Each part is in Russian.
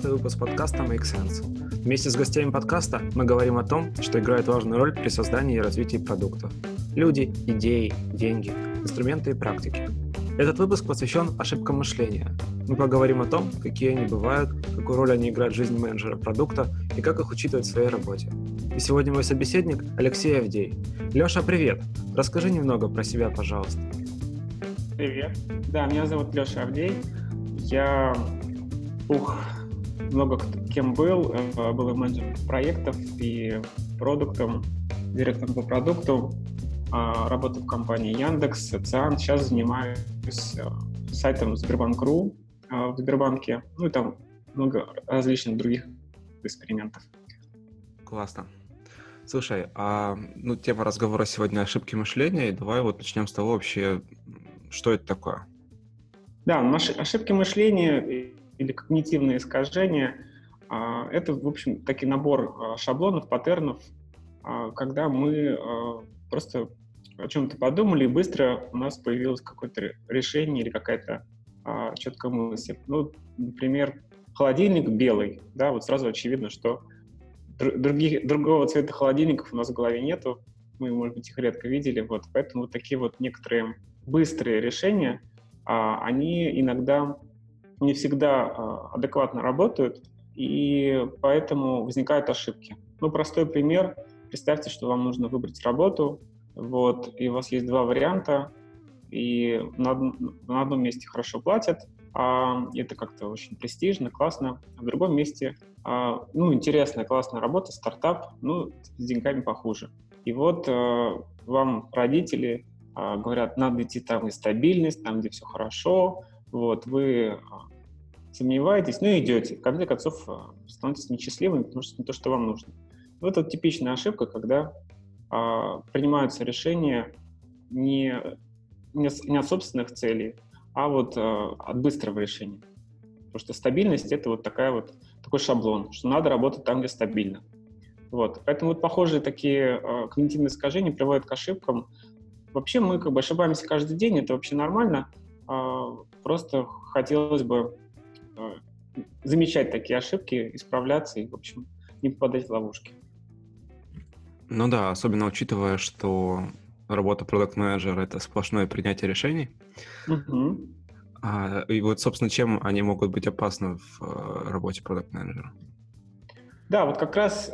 15 выпуск подкаста Make Sense. Вместе с гостями подкаста мы говорим о том, что играет важную роль при создании и развитии продуктов. Люди, идеи, деньги, инструменты и практики. Этот выпуск посвящен ошибкам мышления. Мы поговорим о том, какие они бывают, какую роль они играют в жизни менеджера продукта и как их учитывать в своей работе. И сегодня мой собеседник Алексей Авдей. Леша, привет! Расскажи немного про себя, пожалуйста. Привет. Да, меня зовут Леша Авдей. Я, ух, много кем был. Э, был и менеджером проектов, и продуктом, директором по продукту. А, работаю в компании Яндекс, Циан. Сейчас занимаюсь э, сайтом Сбербанк.ру э, в Сбербанке. Ну и там много различных других экспериментов. Классно. Слушай, а ну, тема разговора сегодня ошибки мышления, и давай вот начнем с того вообще, что это такое. Да, ошибки мышления или когнитивные искажения а, — это, в общем, такой набор а, шаблонов, паттернов, а, когда мы просто о чем-то подумали, и быстро у нас появилось какое-то решение или какая-то четкая мысль. Ну, например, холодильник белый, да, вот сразу очевидно, что других, другого цвета холодильников у нас в голове нету, мы, может быть, их редко видели, вот, поэтому вот такие вот некоторые быстрые решения, они иногда не всегда а, адекватно работают, и поэтому возникают ошибки. Ну, простой пример. Представьте, что вам нужно выбрать работу, вот, и у вас есть два варианта, и на, на одном месте хорошо платят, а это как-то очень престижно, классно, а в другом месте, а, ну, интересная, классная работа, стартап, ну, с деньгами похуже. И вот а, вам родители а, говорят, надо идти там, где стабильность, там, где все хорошо, вот, вы а, сомневаетесь, ну и идете. В конце концов, а, становитесь несчастливыми, потому что не то, что вам нужно. Вот это типичная ошибка, когда а, принимаются решения не, не, от собственных целей, а вот а, от быстрого решения. Потому что стабильность — это вот такая вот, такой шаблон, что надо работать там, где стабильно. Вот. Поэтому вот похожие такие э, когнитивные искажения приводят к ошибкам, Вообще мы как бы ошибаемся каждый день, это вообще нормально. А, просто хотелось бы замечать такие ошибки, исправляться и, в общем, не попадать в ловушки. Ну да, особенно учитывая, что работа продукт менеджера это сплошное принятие решений. Угу. А, и вот, собственно, чем они могут быть опасны в а, работе продукт менеджера Да, вот как раз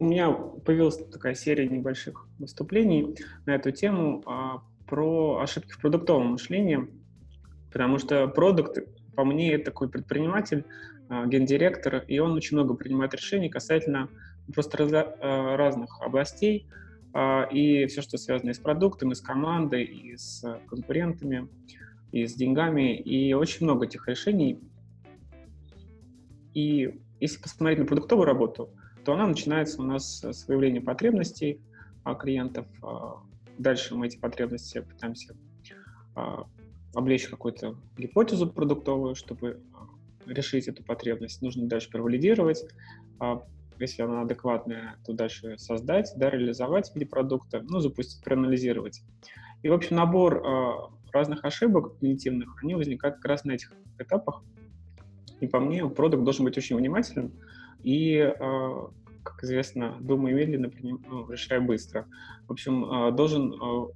у меня появилась такая серия небольших выступлений на эту тему а, про ошибки в продуктовом мышлении, потому что продукт, по мне, такой предприниматель, а, гендиректор, и он очень много принимает решений касательно просто раз, а, разных областей, а, и все, что связано и с продуктом, и с командой, и с конкурентами, и с деньгами, и очень много этих решений. И если посмотреть на продуктовую работу, то она начинается у нас с выявления потребностей клиентов. Дальше мы эти потребности пытаемся облечь какую-то гипотезу продуктовую, чтобы решить эту потребность. Нужно дальше провалидировать. Если она адекватная, то дальше создать, да, реализовать в виде продукта, ну, запустить, проанализировать. И, в общем, набор разных ошибок когнитивных, они возникают как раз на этих этапах. И по мне, продукт должен быть очень внимательным, и, а, как известно, думай медленно, ну, решай быстро. В общем, а, должен а,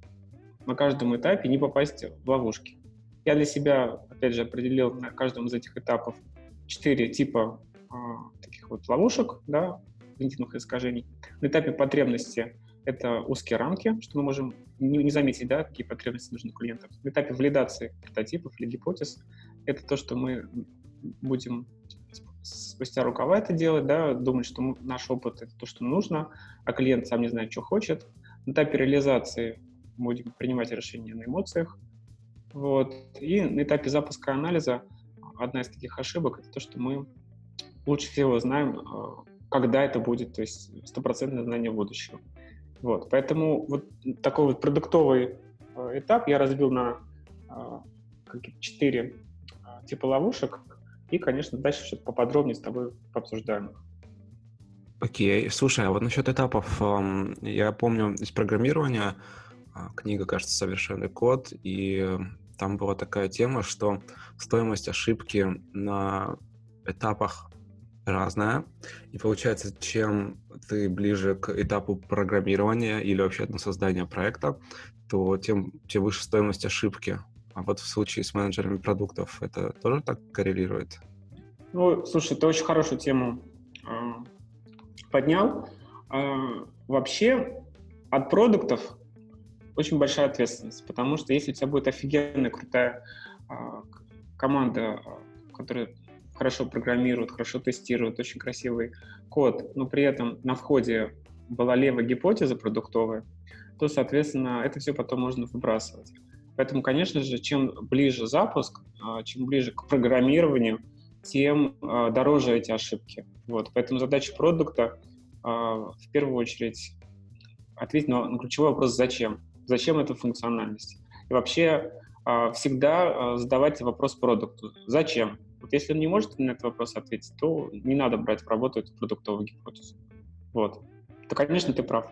на каждом этапе не попасть в ловушки. Я для себя, опять же, определил на каждом из этих этапов четыре типа таких вот ловушек, да, когнитивных искажений. На этапе потребности это узкие рамки, что мы можем не, не заметить, да, какие потребности нужны клиентам. На этапе валидации прототипов или гипотез это то, что мы будем спустя рукава это делать, да, думать, что наш опыт — это то, что нужно, а клиент сам не знает, что хочет. На этапе реализации будем принимать решения на эмоциях. Вот. И на этапе запуска анализа одна из таких ошибок — это то, что мы лучше всего знаем, э, когда это будет, то есть стопроцентное знание будущего. Вот. Поэтому вот такой вот продуктовый э, этап я разбил на э, четыре типа ловушек, и, конечно, дальше что-то поподробнее с тобой пообсуждаем Окей, слушай, а вот насчет этапов, я помню из программирования, а, книга, кажется, «Совершенный код», и там была такая тема, что стоимость ошибки на этапах разная. И получается, чем ты ближе к этапу программирования или вообще на создания проекта, то тем, тем выше стоимость ошибки. А вот в случае с менеджерами продуктов это тоже так коррелирует? Ну, слушай, ты очень хорошую тему э, поднял. Э, вообще от продуктов очень большая ответственность, потому что если у тебя будет офигенная, крутая э, команда, которая хорошо программирует, хорошо тестирует, очень красивый код, но при этом на входе была левая гипотеза продуктовая, то, соответственно, это все потом можно выбрасывать. Поэтому, конечно же, чем ближе запуск, а, чем ближе к программированию, тем а, дороже эти ошибки. Вот. Поэтому задача продукта а, в первую очередь ответить на, ключевой вопрос «зачем?». Зачем эта функциональность? И вообще всегда задавать вопрос продукту «зачем?». Вот если он не может на этот вопрос ответить, то не надо брать в работу эту продуктовую гипотезу. Вот. То, конечно, ты прав.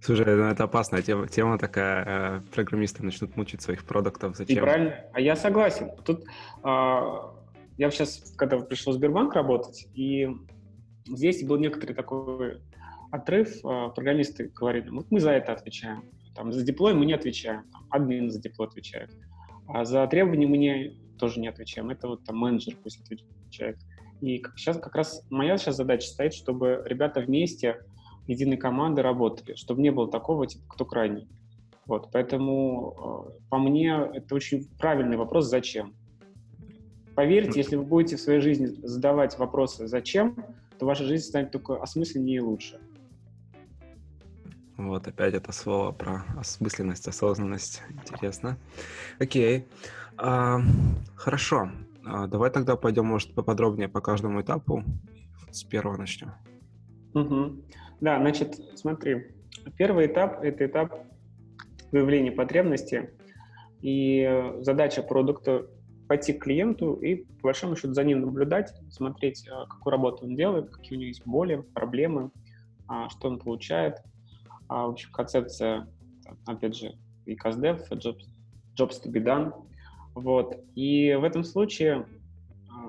Слушай, ну это опасная тема, тема такая, э, программисты начнут мучить своих продуктов, зачем? И правильно, а я согласен. Тут а, я сейчас, когда пришел в Сбербанк работать, и здесь был некоторый такой отрыв, а, программисты говорили, вот мы за это отвечаем, там, за диплой мы не отвечаем, там, админ за диплой отвечает, а за требования мы не, тоже не отвечаем, это вот там менеджер пусть отвечает. И сейчас как раз моя сейчас задача стоит, чтобы ребята вместе единой команды работали, чтобы не было такого, типа, кто крайний. Вот, поэтому э, по мне это очень правильный вопрос «зачем?». Поверьте, если вы будете в своей жизни задавать вопросы «зачем?», то ваша жизнь станет только осмысленнее и лучше. Вот опять это слово про осмысленность, осознанность. Интересно. Окей. А, хорошо. А, давай тогда пойдем, может, поподробнее по каждому этапу. С первого начнем. Угу. Да, значит, смотри, первый этап — это этап выявления потребности, и задача продукта — пойти к клиенту и, по большому счету, за ним наблюдать, смотреть, а, какую работу он делает, какие у него есть боли, проблемы, а, что он получает. А, в общем, концепция, опять же, и CastDev, jobs, jobs to be done. Вот. И в этом случае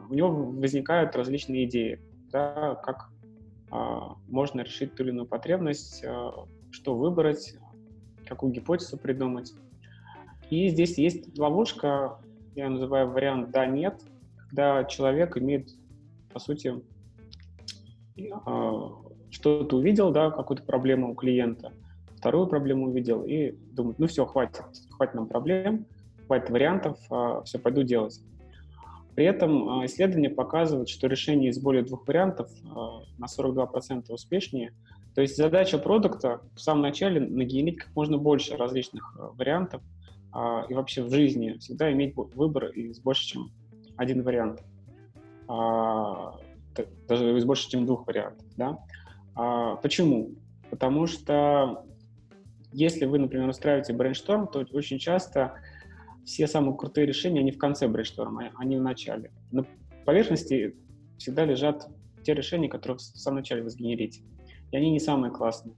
у него возникают различные идеи, да, как а, можно решить ту или иную потребность, а, что выбрать, какую гипотезу придумать. И здесь есть ловушка, я называю вариант «да-нет», когда человек имеет, по сути, а, что-то увидел, да, какую-то проблему у клиента, вторую проблему увидел и думает, ну все, хватит, хватит нам проблем, хватит вариантов, все, пойду делать. При этом а, исследования показывают, что решение из более двух вариантов а, на 42% успешнее. То есть задача продукта в самом начале нагенерить как можно больше различных а, вариантов и вообще в жизни всегда иметь выбор из больше, чем один вариант. Даже из больше, чем двух вариантов. Да? Почему? Потому что если вы, например, устраиваете brainstorm, то очень часто все самые крутые решения, они в конце brainstorm а, а не в начале. На поверхности всегда лежат те решения, которые в самом начале вы сгенерите. И они не самые классные.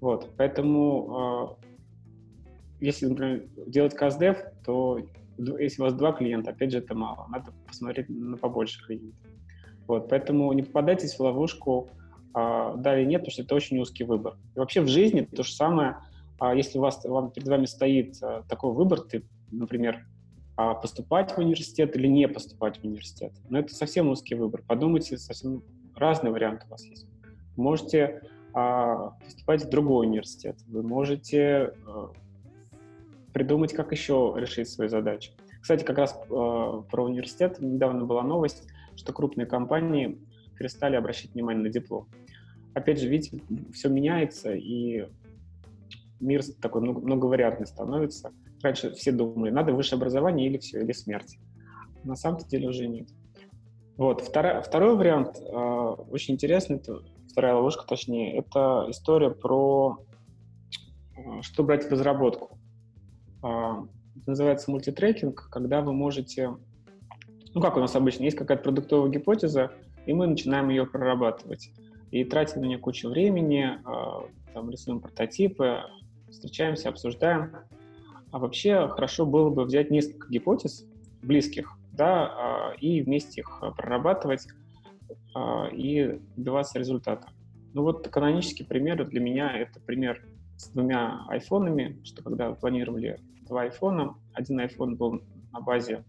Вот, поэтому э, если, например, делать CustDev, то если у вас два клиента, опять же, это мало. Надо посмотреть на побольше клиентов. Вот, поэтому не попадайтесь в ловушку э, да или нет, потому что это очень узкий выбор. И вообще в жизни то же самое, э, если у вас, вам, перед вами стоит э, такой выбор, ты например, а поступать в университет или не поступать в университет. Но это совсем узкий выбор. Подумайте, совсем разные варианты у вас есть. Можете а, поступать в другой университет. Вы можете а, придумать, как еще решить свои задачи. Кстати, как раз а, про университет недавно была новость, что крупные компании перестали обращать внимание на диплом. Опять же, видите, все меняется, и мир такой многовариантный становится. Раньше все думали, надо высшее образование или все, или смерть. На самом деле уже нет. Вот. Второй, второй вариант, э, очень интересный, это, вторая ловушка точнее, это история про э, что брать в разработку. Э, это называется мультитрекинг, когда вы можете... Ну, как у нас обычно, есть какая-то продуктовая гипотеза, и мы начинаем ее прорабатывать. И тратим на нее кучу времени, э, там, рисуем прототипы, встречаемся, обсуждаем. А вообще хорошо было бы взять несколько гипотез близких да, и вместе их прорабатывать и добиваться результата. Ну вот канонический пример для меня это пример с двумя айфонами, что когда планировали два айфона, один iPhone был на базе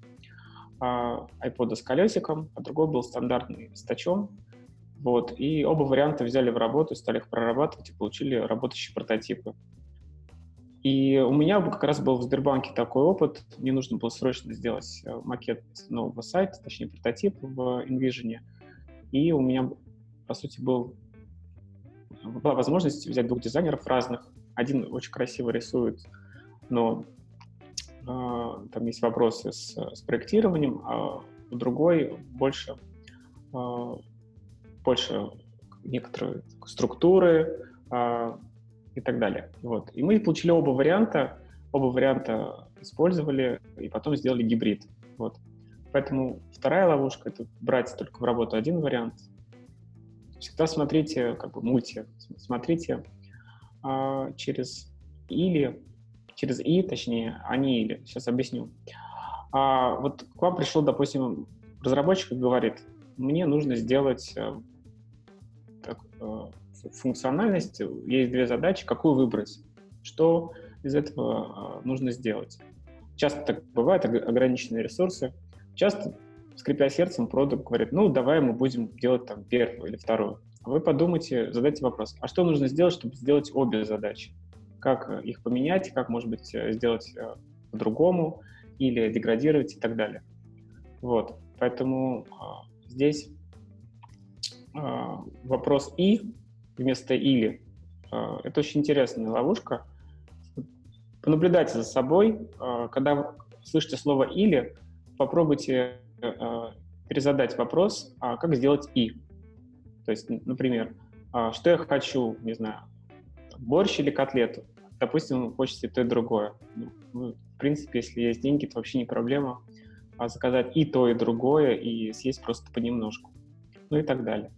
iPod с колесиком, а другой был стандартный с тачом. Вот, и оба варианта взяли в работу, стали их прорабатывать и получили работающие прототипы. И у меня как раз был в Сбербанке такой опыт. Мне нужно было срочно сделать э, макет нового сайта, точнее прототип в InVision. И у меня, по сути, был, была возможность взять двух дизайнеров разных. Один очень красиво рисует, но там есть вопросы с, с проектированием, а другой больше, э, больше некоторые структуры, э, и так далее. Вот. И мы получили оба варианта, оба варианта использовали и потом сделали гибрид. Вот. Поэтому вторая ловушка — это брать только в работу один вариант. Всегда смотрите, как бы мульти, смотрите а, через или, через и, точнее, не или. Сейчас объясню. А, вот к вам пришел, допустим, разработчик и говорит, мне нужно сделать э, так, э, функциональность есть две задачи, какую выбрать, что из этого а, нужно сделать. Часто так бывает, ограниченные ресурсы. Часто, скрипя сердцем, продукт говорит, ну, давай мы будем делать там первую или вторую. Вы подумайте, задайте вопрос, а что нужно сделать, чтобы сделать обе задачи? Как их поменять, как, может быть, сделать э, по-другому или деградировать и так далее. Вот, поэтому э, здесь э, вопрос «и» вместо «или». А, это очень интересная ловушка. Понаблюдайте за собой. А, когда слышите слово «или», попробуйте а, перезадать вопрос, а как сделать «и». То есть, например, что я хочу, не знаю, борщ или котлету? Допустим, вы хотите то и другое. Ну, в принципе, если есть деньги, то вообще не проблема а заказать и то, и другое, и съесть просто понемножку. Ну и так далее.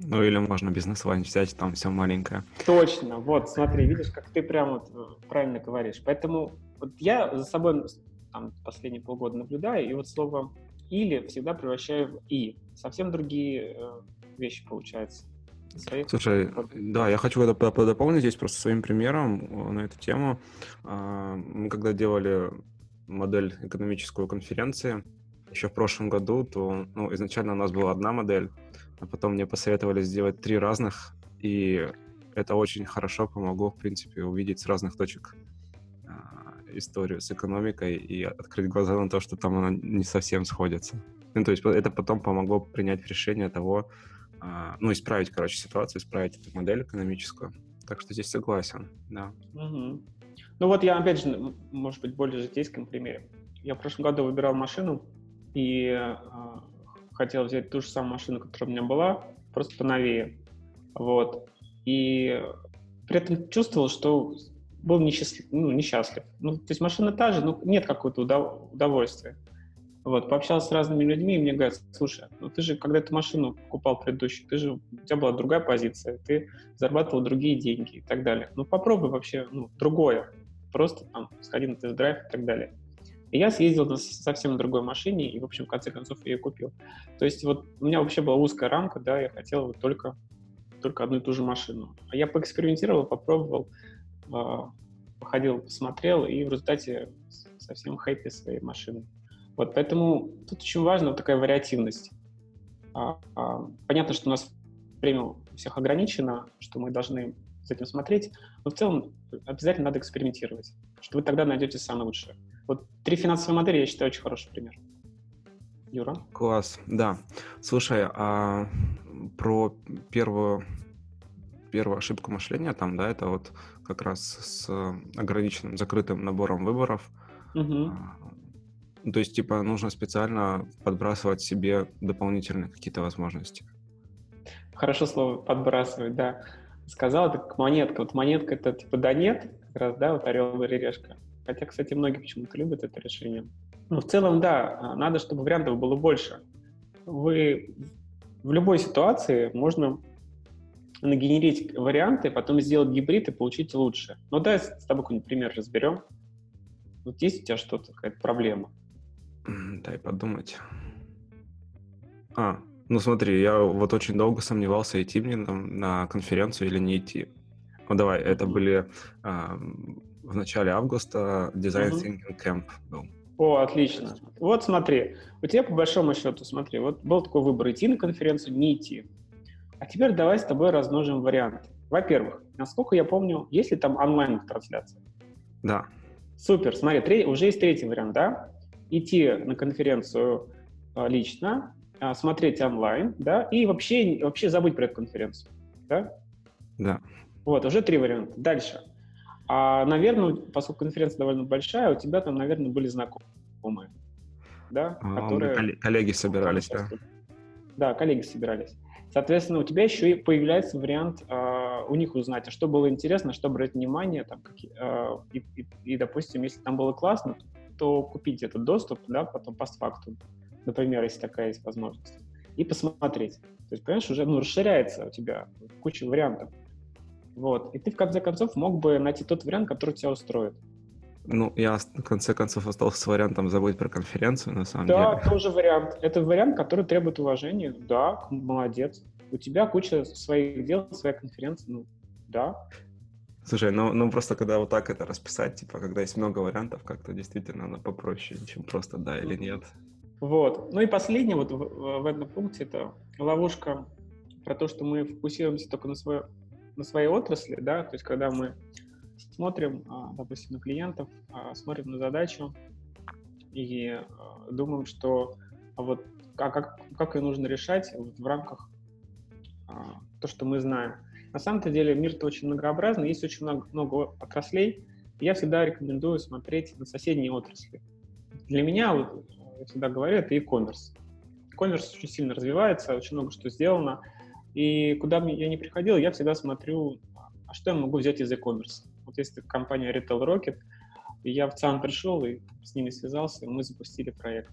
Ну или можно бизнес-лайн взять, там все маленькое. Точно, вот, смотри, видишь, как ты прям вот э, правильно говоришь. Поэтому вот я за собой там, последние полгода наблюдаю, и вот слово «или» всегда превращаю в «и». Совсем другие э, вещи получаются. Своих... Слушай, да, я хочу это дополнить здесь просто своим примером э, на эту тему. А, мы когда делали модель экономическую конференции еще в прошлом году, то ну, изначально у нас была одна модель, а потом мне посоветовали сделать три разных, и это очень хорошо помогло, в принципе, увидеть с разных точек а, историю с экономикой и открыть глаза на то, что там она не совсем сходится. Ну, то есть это потом помогло принять решение того, ну, исправить, короче, ситуацию, исправить эту модель экономическую. Так что здесь согласен, да. Угу. Ну вот я, опять же, может быть, более житейском примере. Я в прошлом году выбирал машину, и а, хотел взять ту же самую машину, которая у меня была, просто поновее. Вот. И при этом чувствовал, что был несчастлив, ну, несчастлив. Ну, то есть машина та же, но нет какого-то удов- удовольствия. Вот, пообщался с разными людьми, и мне говорят, слушай, ну ты же, когда эту машину покупал предыдущую, ты же, у тебя была другая позиция, ты зарабатывал другие деньги и так далее. Ну попробуй вообще, ну, другое. Просто там сходи на тест-драйв и так далее. И я съездил на совсем другой машине, и, в общем, в конце концов, я ее купил. То есть вот у меня вообще была узкая рамка, да, я хотел вот только, только одну и ту же машину. А я поэкспериментировал, попробовал, а, походил, посмотрел, и в результате совсем хэппи своей машины. Вот, поэтому тут очень важна такая вариативность. А, а, понятно, что у нас время у всех ограничено, что мы должны с этим смотреть, но в целом обязательно надо экспериментировать, что вы тогда найдете самое лучшее. Вот три финансовые модели, я считаю, очень хороший пример. Юра? Класс, да. Слушай, а про первую, первую ошибку мышления там, да, это вот как раз с ограниченным, закрытым набором выборов. Угу. То есть, типа, нужно специально подбрасывать себе дополнительные какие-то возможности. Хорошо слово подбрасывать, да. Сказал, это как монетка. Вот монетка это типа да нет, как раз, да, вот орел или решка. Хотя, кстати, многие почему-то любят это решение. Но в целом, да, надо, чтобы вариантов было больше. Вы в любой ситуации можно нагенерить варианты, потом сделать гибрид и получить лучше. Ну, давай с тобой какой-нибудь пример разберем. Вот есть у тебя что-то, какая-то проблема? Дай подумать. А, ну смотри, я вот очень долго сомневался, идти мне там на конференцию или не идти. Ну давай, это были а, в начале августа Design uh-huh. Thinking Camp был. О, отлично. Вот смотри, у тебя по большому счету, смотри, вот был такой выбор, идти на конференцию, не идти. А теперь давай с тобой размножим варианты. Во-первых, насколько я помню, есть ли там онлайн-трансляция? Да. Супер, смотри, три, уже есть третий вариант, да? Идти на конференцию а, лично, а, смотреть онлайн, да, и вообще, вообще забыть про эту конференцию, да? Да. Вот, уже три варианта. Дальше. А, наверное, поскольку конференция довольно большая, у тебя там, наверное, были знакомые, да, а, которые... Коллеги собирались, да? Да, коллеги собирались. Соответственно, у тебя еще и появляется вариант э, у них узнать, а что было интересно, что брать внимание, там, какие, э, и, и, и, допустим, если там было классно, то купить этот доступ, да, потом постфактум, например, если такая есть возможность, и посмотреть. То есть, понимаешь, уже ну, расширяется у тебя куча вариантов. Вот. И ты, в конце концов, мог бы найти тот вариант, который тебя устроит. Ну, я в конце концов остался с вариантом забыть про конференцию, на самом да, деле. Да, тоже вариант. Это вариант, который требует уважения. Да, молодец. У тебя куча своих дел, своя конференция. Ну, да. Слушай, ну, ну просто когда вот так это расписать, типа, когда есть много вариантов, как-то действительно оно попроще, чем просто да или нет. Вот. Ну и последний вот в, в этом пункте это ловушка про то, что мы фокусируемся только на, свое, на своей отрасли, да, то есть когда мы смотрим, а, допустим, на клиентов, а, смотрим на задачу и а, думаем, что вот как, как, как ее нужно решать в рамках то, что мы знаем. На самом-то деле мир-то очень многообразный, есть очень много, много отраслей, я всегда рекомендую смотреть на соседние отрасли. Для меня, вот, я всегда говорю, это e-commerce. E-commerce очень сильно развивается, очень много что сделано, и куда бы я ни приходил, я всегда смотрю, а что я могу взять из e-commerce. Вот есть компания Retail Rocket, я в ЦАН пришел и с ними связался, и мы запустили проект.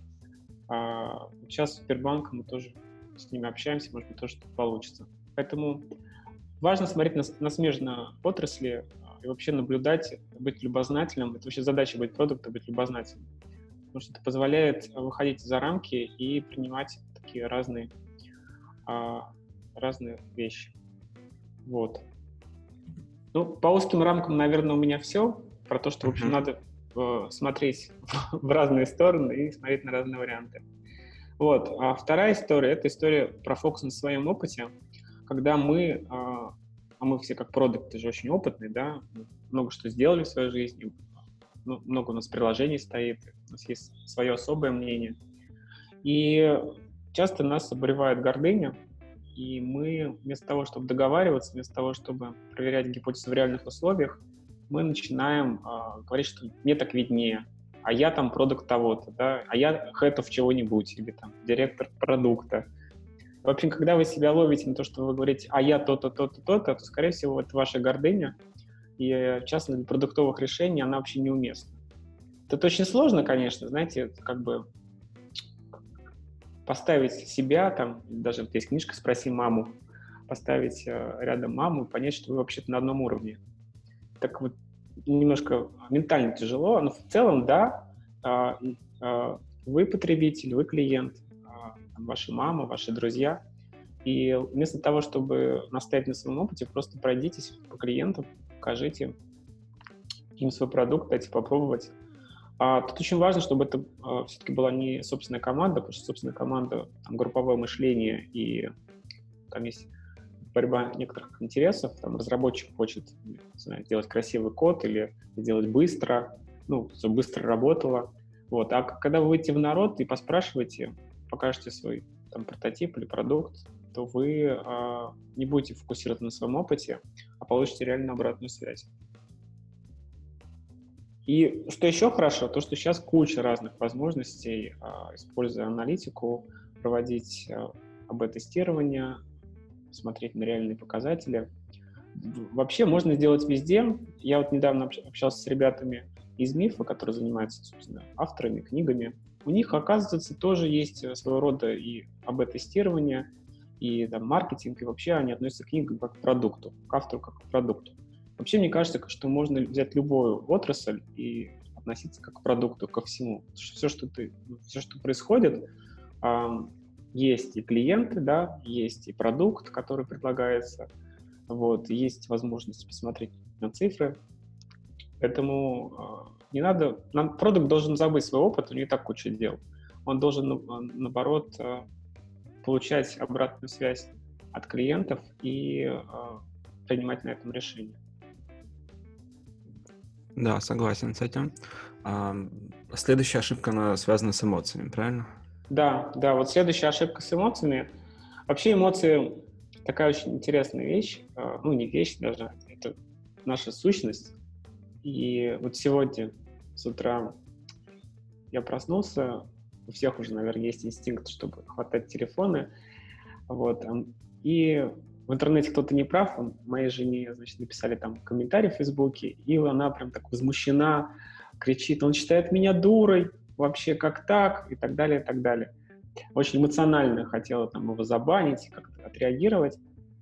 А сейчас Сбербанк мы тоже с ними общаемся, может быть, тоже что-то получится. Поэтому важно смотреть на, на смежные отрасли а, и вообще наблюдать, быть любознательным. Это вообще задача быть продуктом, быть любознательным. Потому что это позволяет выходить за рамки и принимать такие разные, а, разные вещи. Вот. Ну, по узким рамкам, наверное, у меня все. Про то, что, в общем, надо э, смотреть в разные стороны и смотреть на разные варианты. Вот. А вторая история — это история про фокус на своем опыте, когда мы, а, а мы все как продукты же очень опытные, да, много что сделали в своей жизни, ну, много у нас приложений стоит, у нас есть свое особое мнение. И часто нас обуревает гордыня, и мы вместо того, чтобы договариваться, вместо того, чтобы проверять гипотезы в реальных условиях, мы начинаем э, говорить, что мне так виднее, а я там продукт того-то, да, а я хэтов чего-нибудь, или там директор продукта. В общем, когда вы себя ловите на то, что вы говорите, а я то-то, то-то, то-то, то, скорее всего, это ваша гордыня, и, в частности, для продуктовых решений она вообще неуместна. Это очень сложно, конечно, знаете, как бы поставить себя, там, даже вот есть книжка «Спроси маму», поставить э, рядом маму и понять, что вы вообще-то на одном уровне. Так вот, немножко ментально тяжело, но в целом, да, а, а, вы потребитель, вы клиент, а, ваша мама, ваши друзья. И вместо того, чтобы настоять на своем опыте, просто пройдитесь по клиентам, покажите им свой продукт, дайте попробовать. А тут очень важно, чтобы это а, все-таки была не собственная команда, потому что собственная команда, там, групповое мышление и там есть борьба некоторых интересов. Там разработчик хочет, не знаю, сделать красивый код или сделать быстро, ну, чтобы быстро работало. Вот. А когда вы выйдете в народ и поспрашиваете, покажете свой там, прототип или продукт, то вы а, не будете фокусироваться на своем опыте, а получите реально обратную связь. И что еще хорошо, то что сейчас куча разных возможностей, а, используя аналитику, проводить а, АБ-тестирование, смотреть на реальные показатели. Вообще можно сделать везде. Я вот недавно общался с ребятами из МИФа, которые занимаются, собственно, авторами, книгами. У них, оказывается, тоже есть своего рода и АБ-тестирование, и там, маркетинг, и вообще они относятся к книгам как к продукту, к автору как к продукту. Вообще, мне кажется, что можно взять любую отрасль и относиться как к продукту, ко всему. Все, что ты, все, что происходит, есть и клиенты, да, есть и продукт, который предлагается, вот, есть возможность посмотреть на цифры. Поэтому а, не надо, нам продукт должен забыть свой опыт, у него так куча дел. Он должен, наоборот, а, получать обратную связь от клиентов и а, принимать на этом решение. Да, согласен с этим. Следующая ошибка, она связана с эмоциями, правильно? Да, да, вот следующая ошибка с эмоциями. Вообще эмоции такая очень интересная вещь, ну не вещь даже, это наша сущность. И вот сегодня с утра я проснулся, у всех уже, наверное, есть инстинкт, чтобы хватать телефоны, вот, и в интернете кто-то не прав, моей жене, значит, написали там комментарий в Фейсбуке, и она прям так возмущена, кричит, он считает меня дурой, вообще как так, и так далее, и так далее. Очень эмоционально хотела там его забанить, как-то отреагировать.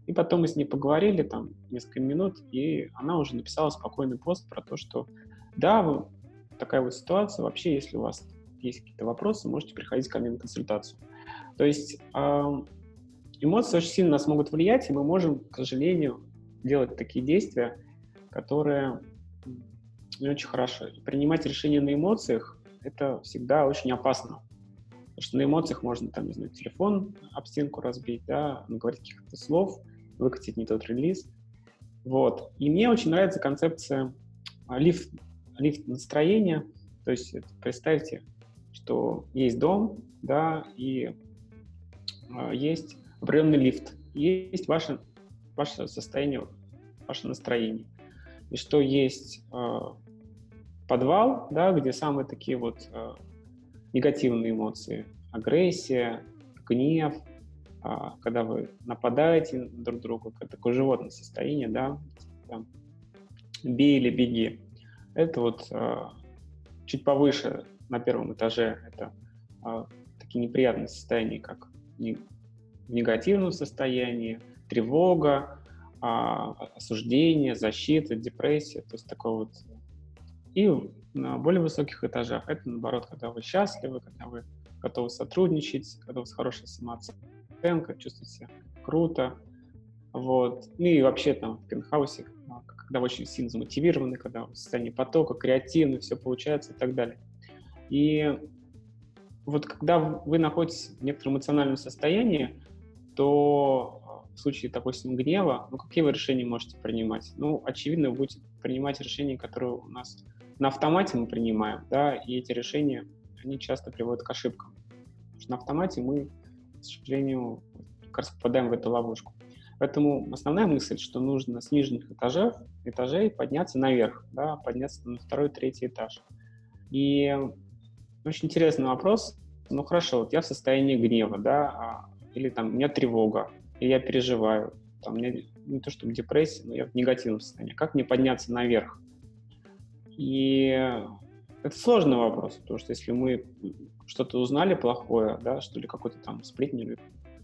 И потом мы с ней поговорили там несколько минут, и она уже написала спокойный пост про то, что да, такая вот ситуация, вообще, если у вас есть какие-то вопросы, можете приходить ко мне на консультацию. То есть эмоции очень сильно нас могут влиять, и мы можем, к сожалению, делать такие действия, которые не очень хорошо. Принимать решения на эмоциях — это всегда очень опасно. Потому что на эмоциях можно, там, не знаю, телефон об стенку разбить, да, наговорить каких-то слов, выкатить не тот релиз. Вот. И мне очень нравится концепция а, лифт, лифт настроения. То есть представьте, что есть дом, да, и э, есть определенный лифт, есть ваше, ваше состояние, ваше настроение. И что есть э, подвал, да, где самые такие вот э, негативные эмоции, агрессия, гнев, э, когда вы нападаете друг друга, как такое животное состояние, да, бей или беги. Это вот э, чуть повыше на первом этаже, это э, такие неприятные состояния, как в негативном состоянии, тревога, а, осуждение, защита, депрессия, то есть такой вот. И на более высоких этажах это, наоборот, когда вы счастливы, когда вы готовы сотрудничать, когда у вас хорошая самооценка, чувствуете себя круто, вот. Ну и вообще там в пентхаусе, когда вы очень сильно замотивированы, когда в состоянии потока, креативно, все получается и так далее. И вот когда вы находитесь в некотором эмоциональном состоянии, то э, в случае, допустим, гнева, ну, какие вы решения можете принимать? Ну, очевидно, вы будете принимать решения, которые у нас на автомате мы принимаем, да, и эти решения, они часто приводят к ошибкам. Потому что на автомате мы, к сожалению, как раз попадаем в эту ловушку. Поэтому основная мысль, что нужно с нижних этажей, этажей подняться наверх, да, подняться на второй, третий этаж. И очень интересный вопрос. Ну хорошо, вот я в состоянии гнева, да, а или там у меня тревога, и я переживаю, там, у меня не то чтобы депрессия, но я в негативном состоянии. Как мне подняться наверх? И это сложный вопрос, потому что если мы что-то узнали плохое, да, что ли какой-то там сплетни или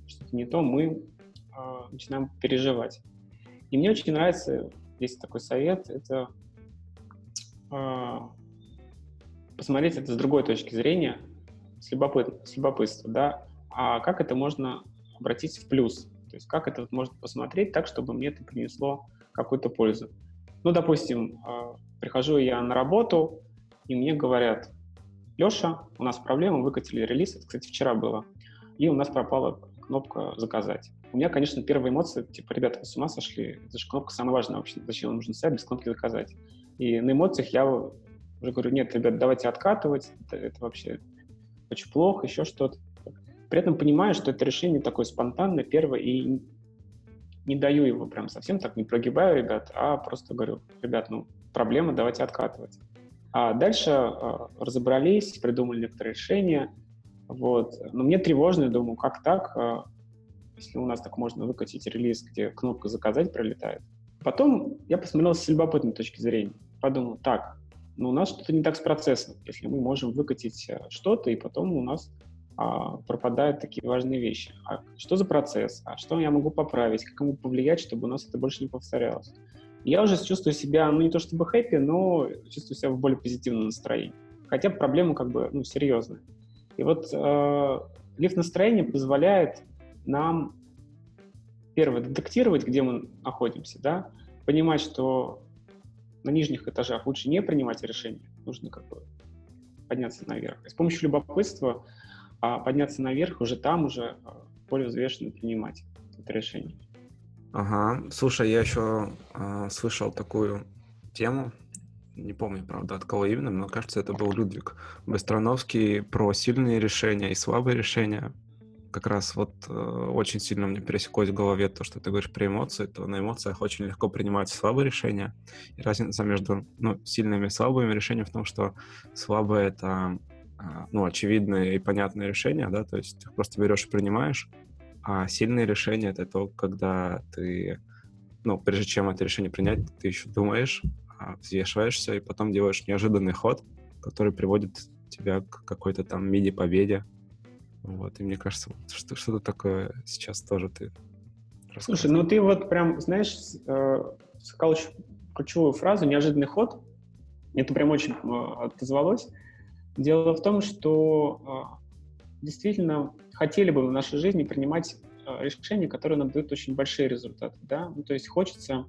что-то не то, мы э, начинаем переживать. И мне очень нравится, есть такой совет, это э, посмотреть это с другой точки зрения, с, любопыт, с любопытства, да, а как это можно обратить в плюс? То есть как это можно посмотреть так, чтобы мне это принесло какую-то пользу? Ну, допустим, а, прихожу я на работу, и мне говорят, Леша, у нас проблема, выкатили релиз, это, кстати, вчера было, и у нас пропала кнопка «Заказать». У меня, конечно, первая эмоция, типа, ребята, вы с ума сошли, это же кнопка самая важная вообще, зачем нужно сайт без кнопки «Заказать». И на эмоциях я уже говорю, нет, ребят, давайте откатывать, это, это вообще очень плохо, еще что-то. При этом понимаю, что это решение такое спонтанное, первое, и не даю его прям совсем так, не прогибаю ребят, а просто говорю, ребят, ну, проблема, давайте откатывать. А дальше э, разобрались, придумали некоторые решения, вот. Но мне тревожно, я думаю, как так, э, если у нас так можно выкатить релиз, где кнопка «Заказать» пролетает. Потом я посмотрел с любопытной точки зрения. Подумал, так, ну у нас что-то не так с процессом, если мы можем выкатить э, что-то, и потом у нас а, пропадают такие важные вещи. А что за процесс? А что я могу поправить? Как ему повлиять, чтобы у нас это больше не повторялось? Я уже чувствую себя, ну, не то чтобы хэппи, но чувствую себя в более позитивном настроении. Хотя проблема как бы, ну, серьезная. И вот э, лифт настроения позволяет нам, первое, детектировать, где мы находимся, да, понимать, что на нижних этажах лучше не принимать решения, нужно как бы подняться наверх. И с помощью любопытства а подняться наверх, уже там уже а, более взвешенно принимать это решение. Ага. Слушай, я еще э, слышал такую тему, не помню, правда, от кого именно, но кажется, это был Людвиг Быстроновский про сильные решения и слабые решения. Как раз вот э, очень сильно мне пересеклось в голове то, что ты говоришь про эмоции, то на эмоциях очень легко принимаются слабые решения. И разница между ну, сильными и слабыми решениями в том, что слабое — это а, ну, очевидное и понятное решение, да, то есть ты просто берешь и принимаешь, а сильные решения — это то, когда ты, ну, прежде чем это решение принять, ты еще думаешь, а, взвешиваешься и потом делаешь неожиданный ход, который приводит тебя к какой-то там миди-победе. Вот, и мне кажется, что, что-то такое сейчас тоже ты Слушай, ну ты вот прям, знаешь, э, сказал очень ключевую фразу «неожиданный ход». Это прям очень э, отозвалось. Дело в том, что а, действительно хотели бы в нашей жизни принимать а, решения, которые нам дают очень большие результаты, да, ну, то есть хочется,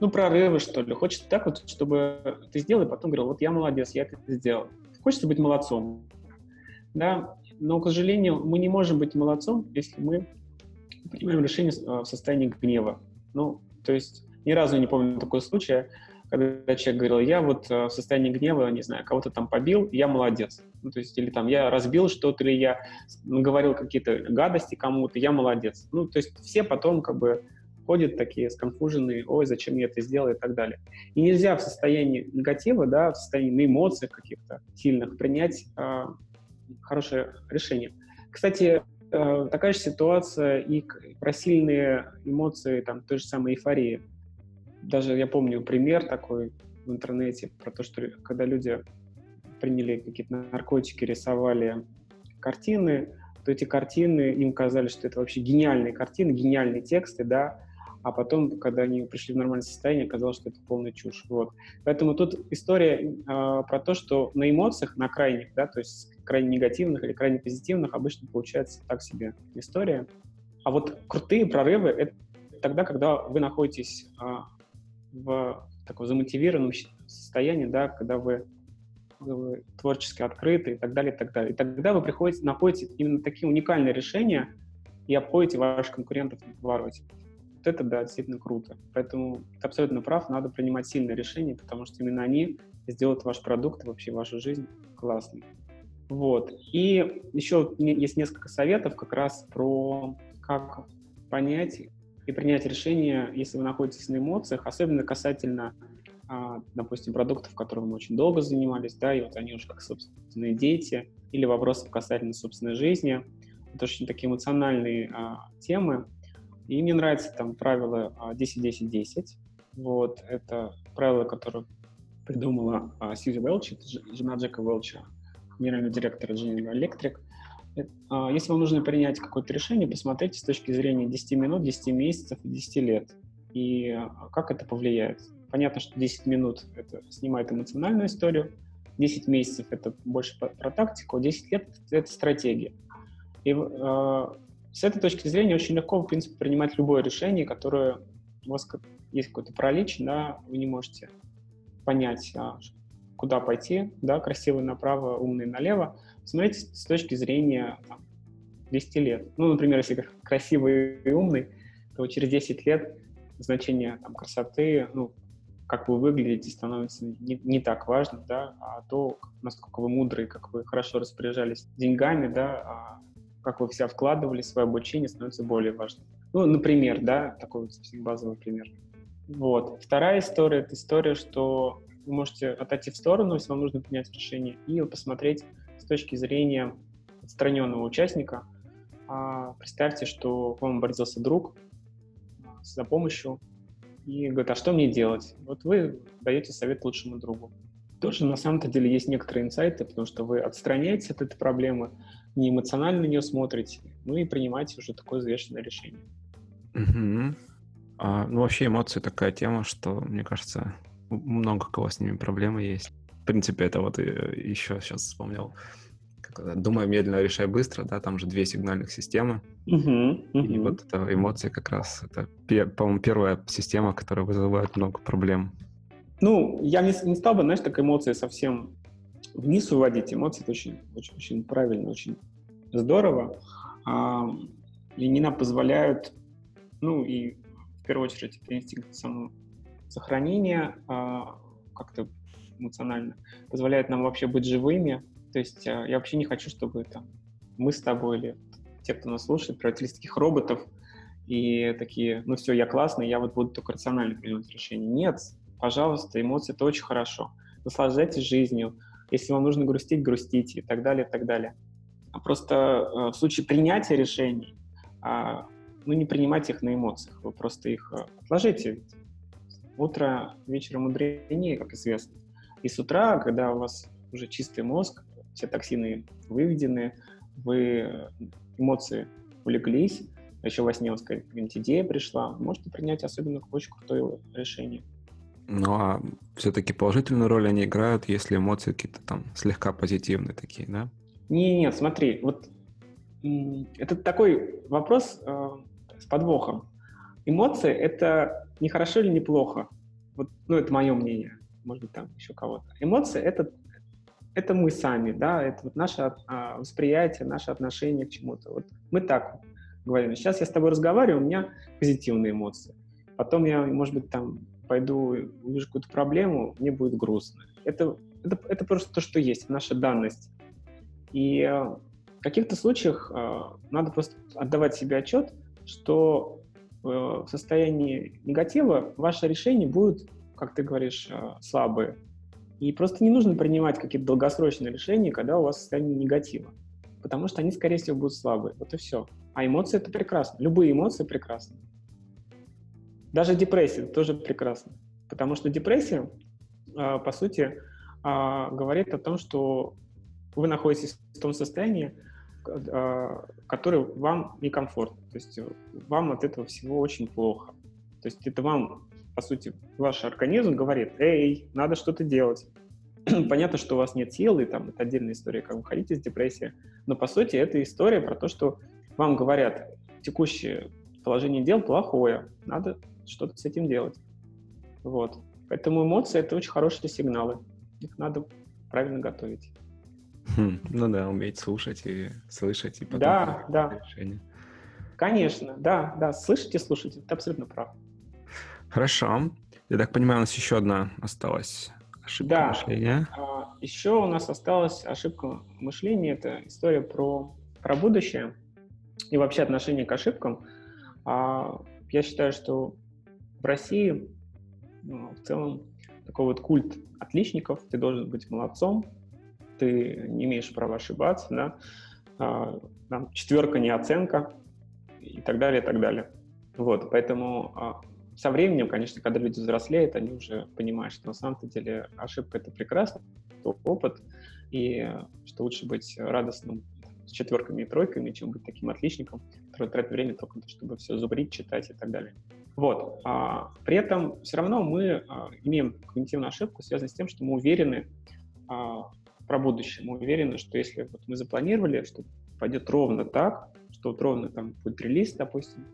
ну, прорывы, что ли, хочется так вот, чтобы ты сделал, и потом говорил, вот я молодец, я это сделал. Хочется быть молодцом, да, но, к сожалению, мы не можем быть молодцом, если мы принимаем решение а, в состоянии гнева. Ну, то есть ни разу не помню такого случая, когда человек говорил, я вот э, в состоянии гнева, не знаю, кого-то там побил, я молодец. Ну, то есть, или там, я разбил что-то, или я говорил какие-то гадости кому-то, я молодец. Ну, то есть, все потом как бы ходят такие сконфуженные, ой, зачем я это сделал и так далее. И нельзя в состоянии негатива, да, в состоянии на эмоциях каких-то сильных принять э, хорошее решение. Кстати, э, такая же ситуация и про сильные эмоции, там, той же самой эйфории даже я помню пример такой в интернете про то, что когда люди приняли какие-то наркотики, рисовали картины, то эти картины, им казались, что это вообще гениальные картины, гениальные тексты, да, а потом, когда они пришли в нормальное состояние, оказалось, что это полная чушь. Вот. Поэтому тут история э, про то, что на эмоциях, на крайних, да, то есть крайне негативных или крайне позитивных, обычно получается так себе история. А вот крутые прорывы — это тогда, когда вы находитесь э, в таком замотивированном состоянии, да, когда вы, вы творчески открыты и так далее, и так далее. И тогда вы приходите, находите именно такие уникальные решения и обходите ваших конкурентов в вороте. Вот это, да, действительно круто. Поэтому ты абсолютно прав, надо принимать сильные решения, потому что именно они сделают ваш продукт и вообще вашу жизнь классной. Вот. И еще есть несколько советов как раз про как понять, и принять решение, если вы находитесь на эмоциях, особенно касательно, а, допустим, продуктов, которыми мы очень долго занимались, да, и вот они уже как собственные дети, или вопросов касательно собственной жизни. Это очень такие эмоциональные а, темы. И мне нравится там правило 10-10-10. А, вот, это правило, которое придумала Сьюзи это жена Джека Уэлча, генеральный директор General Electric. А, если вам нужно принять какое-то решение, посмотрите с точки зрения 10 минут, 10 месяцев и 10 лет. И а, как это повлияет. Понятно, что 10 минут — это снимает эмоциональную историю, 10 месяцев — это больше про тактику, 10 лет — это стратегия. И э, с этой точки зрения очень легко, в принципе, принимать любое решение, которое у вас есть какой-то пролич, да, вы не можете понять, куда пойти, да, красивый направо, умный налево, смотрите с точки зрения там, 10 лет. Ну, например, если красивый и умный, то через 10 лет значение там, красоты, ну, как вы выглядите, становится не, не так важно, да, а то, насколько вы мудрые, как вы хорошо распоряжались деньгами, да, а как вы вся вкладывали свое обучение, становится более важным. Ну, например, да, такой вот совсем базовый пример. Вот. Вторая история — это история, что вы можете отойти в сторону, если вам нужно принять решение, и посмотреть с точки зрения отстраненного участника. А, представьте, что к вам обратился друг а, за помощью и говорит, а что мне делать? Вот вы даете совет лучшему другу. Тоже на самом-то деле есть некоторые инсайты, потому что вы отстраняетесь от этой проблемы, не эмоционально на нее смотрите, ну и принимаете уже такое взвешенное решение. Угу. А, ну, вообще эмоции такая тема, что, мне кажется, много кого с ними проблемы есть. В принципе, это вот и, еще сейчас вспомнил. Думаю медленно, решай быстро, да, там же две сигнальных системы. Uh-huh, uh-huh. И вот это эмоции как раз, это, по-моему, первая система, которая вызывает много проблем. Ну, я не, не стал бы, знаешь, так эмоции совсем вниз уводить. Эмоции это очень, очень, очень правильно, очень здорово. А, Ленина позволяют, ну и в первую очередь это инстинкт самосохранения, а, как-то эмоционально, позволяет нам вообще быть живыми. То есть а, я вообще не хочу, чтобы там, мы с тобой или те, кто нас слушает, превратились в таких роботов и такие, ну все, я классный, я вот буду только рационально принимать решения. Нет, пожалуйста, эмоции — это очень хорошо. Наслаждайтесь жизнью. Если вам нужно грустить, грустите и так далее, и так далее. А просто э, в случае принятия решений, а, ну, не принимайте их на эмоциях, вы просто их э, отложите. Утро вечера мудренее, как известно. И с утра, когда у вас уже чистый мозг, все токсины выведены, вы э, эмоции улеглись, еще во сне какая-нибудь идея пришла, можете принять особенно очень крутое решение. Ну а все-таки положительную роль они играют, если эмоции какие-то там слегка позитивные такие, да? Не, нет, смотри, вот это такой вопрос э, с подвохом. Эмоции — это не хорошо или не плохо. Вот, ну, это мое мнение, может быть, там еще кого-то. Эмоции — это, это мы сами, да, это вот наше а, восприятие, наше отношение к чему-то. Вот мы так говорим. Сейчас я с тобой разговариваю, у меня позитивные эмоции. Потом я, может быть, там пойду, увижу какую-то проблему, мне будет грустно. Это, это, это просто то, что есть, наша данность. И э, в каких-то случаях э, надо просто отдавать себе отчет, что э, в состоянии негатива ваше решение будет, как ты говоришь, слабые. И просто не нужно принимать какие-то долгосрочные решения, когда у вас состояние негатива. Потому что они, скорее всего, будут слабые. Вот и все. А эмоции — это прекрасно. Любые эмоции прекрасны. Даже депрессия тоже прекрасно. Потому что депрессия, а, по сути, а, говорит о том, что вы находитесь в том состоянии, которое вам некомфортно. То есть вам от этого всего очень плохо. То есть это вам, по сути, ваш организм говорит, эй, надо что-то делать. Понятно, что у вас нет сил, и там это отдельная история, как вы ходите из депрессии, но по сути это история про то, что вам говорят, текущее положение дел плохое, надо что-то с этим делать. Вот. Поэтому эмоции — это очень хорошие сигналы. Их надо правильно готовить. Хм, ну да, уметь слушать и слышать, и потом да, да. решение. Конечно, да, да, слышать и слушать, ты абсолютно прав. Хорошо. Я так понимаю, у нас еще одна осталась ошибка да. мышления. А, еще у нас осталась ошибка мышления. Это история про, про будущее и вообще отношение к ошибкам. А, я считаю, что в России ну, в целом такой вот культ отличников, ты должен быть молодцом, ты не имеешь права ошибаться, да, а, там, четверка не оценка и так далее, и так далее. Вот, поэтому а, со временем, конечно, когда люди взрослеют, они уже понимают, что на самом деле ошибка — это прекрасно, это опыт, и что лучше быть радостным с четверками и тройками, чем быть таким отличником, который тратит время только на то, чтобы все зубрить, читать и так далее. Вот. А, при этом все равно мы а, имеем когнитивную ошибку, связанную с тем, что мы уверены а, про будущее. Мы уверены, что если вот мы запланировали, что пойдет ровно так, что вот ровно там будет релиз, допустим,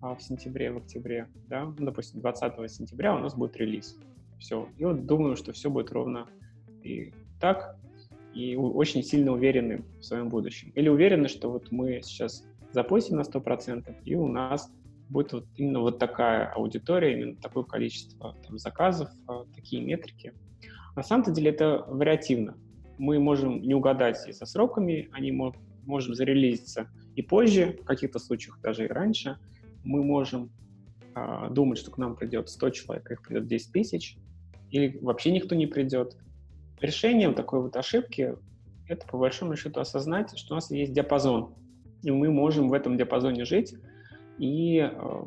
в сентябре, в октябре, да, ну, допустим, 20 сентября у нас будет релиз. Все. И вот думаю, что все будет ровно и так, и очень сильно уверены в своем будущем. Или уверены, что вот мы сейчас запустим на 100%, и у нас будет вот именно вот такая аудитория, именно такое количество там, заказов, а, такие метрики. На самом деле это вариативно. Мы можем не угадать и со сроками, они можем зарелизиться и позже, в каких-то случаях даже и раньше. Мы можем э, думать, что к нам придет 100 человек, а их придет 10 тысяч, или вообще никто не придет. Решением такой вот ошибки это по большому счету осознать, что у нас есть диапазон, и мы можем в этом диапазоне жить, и э,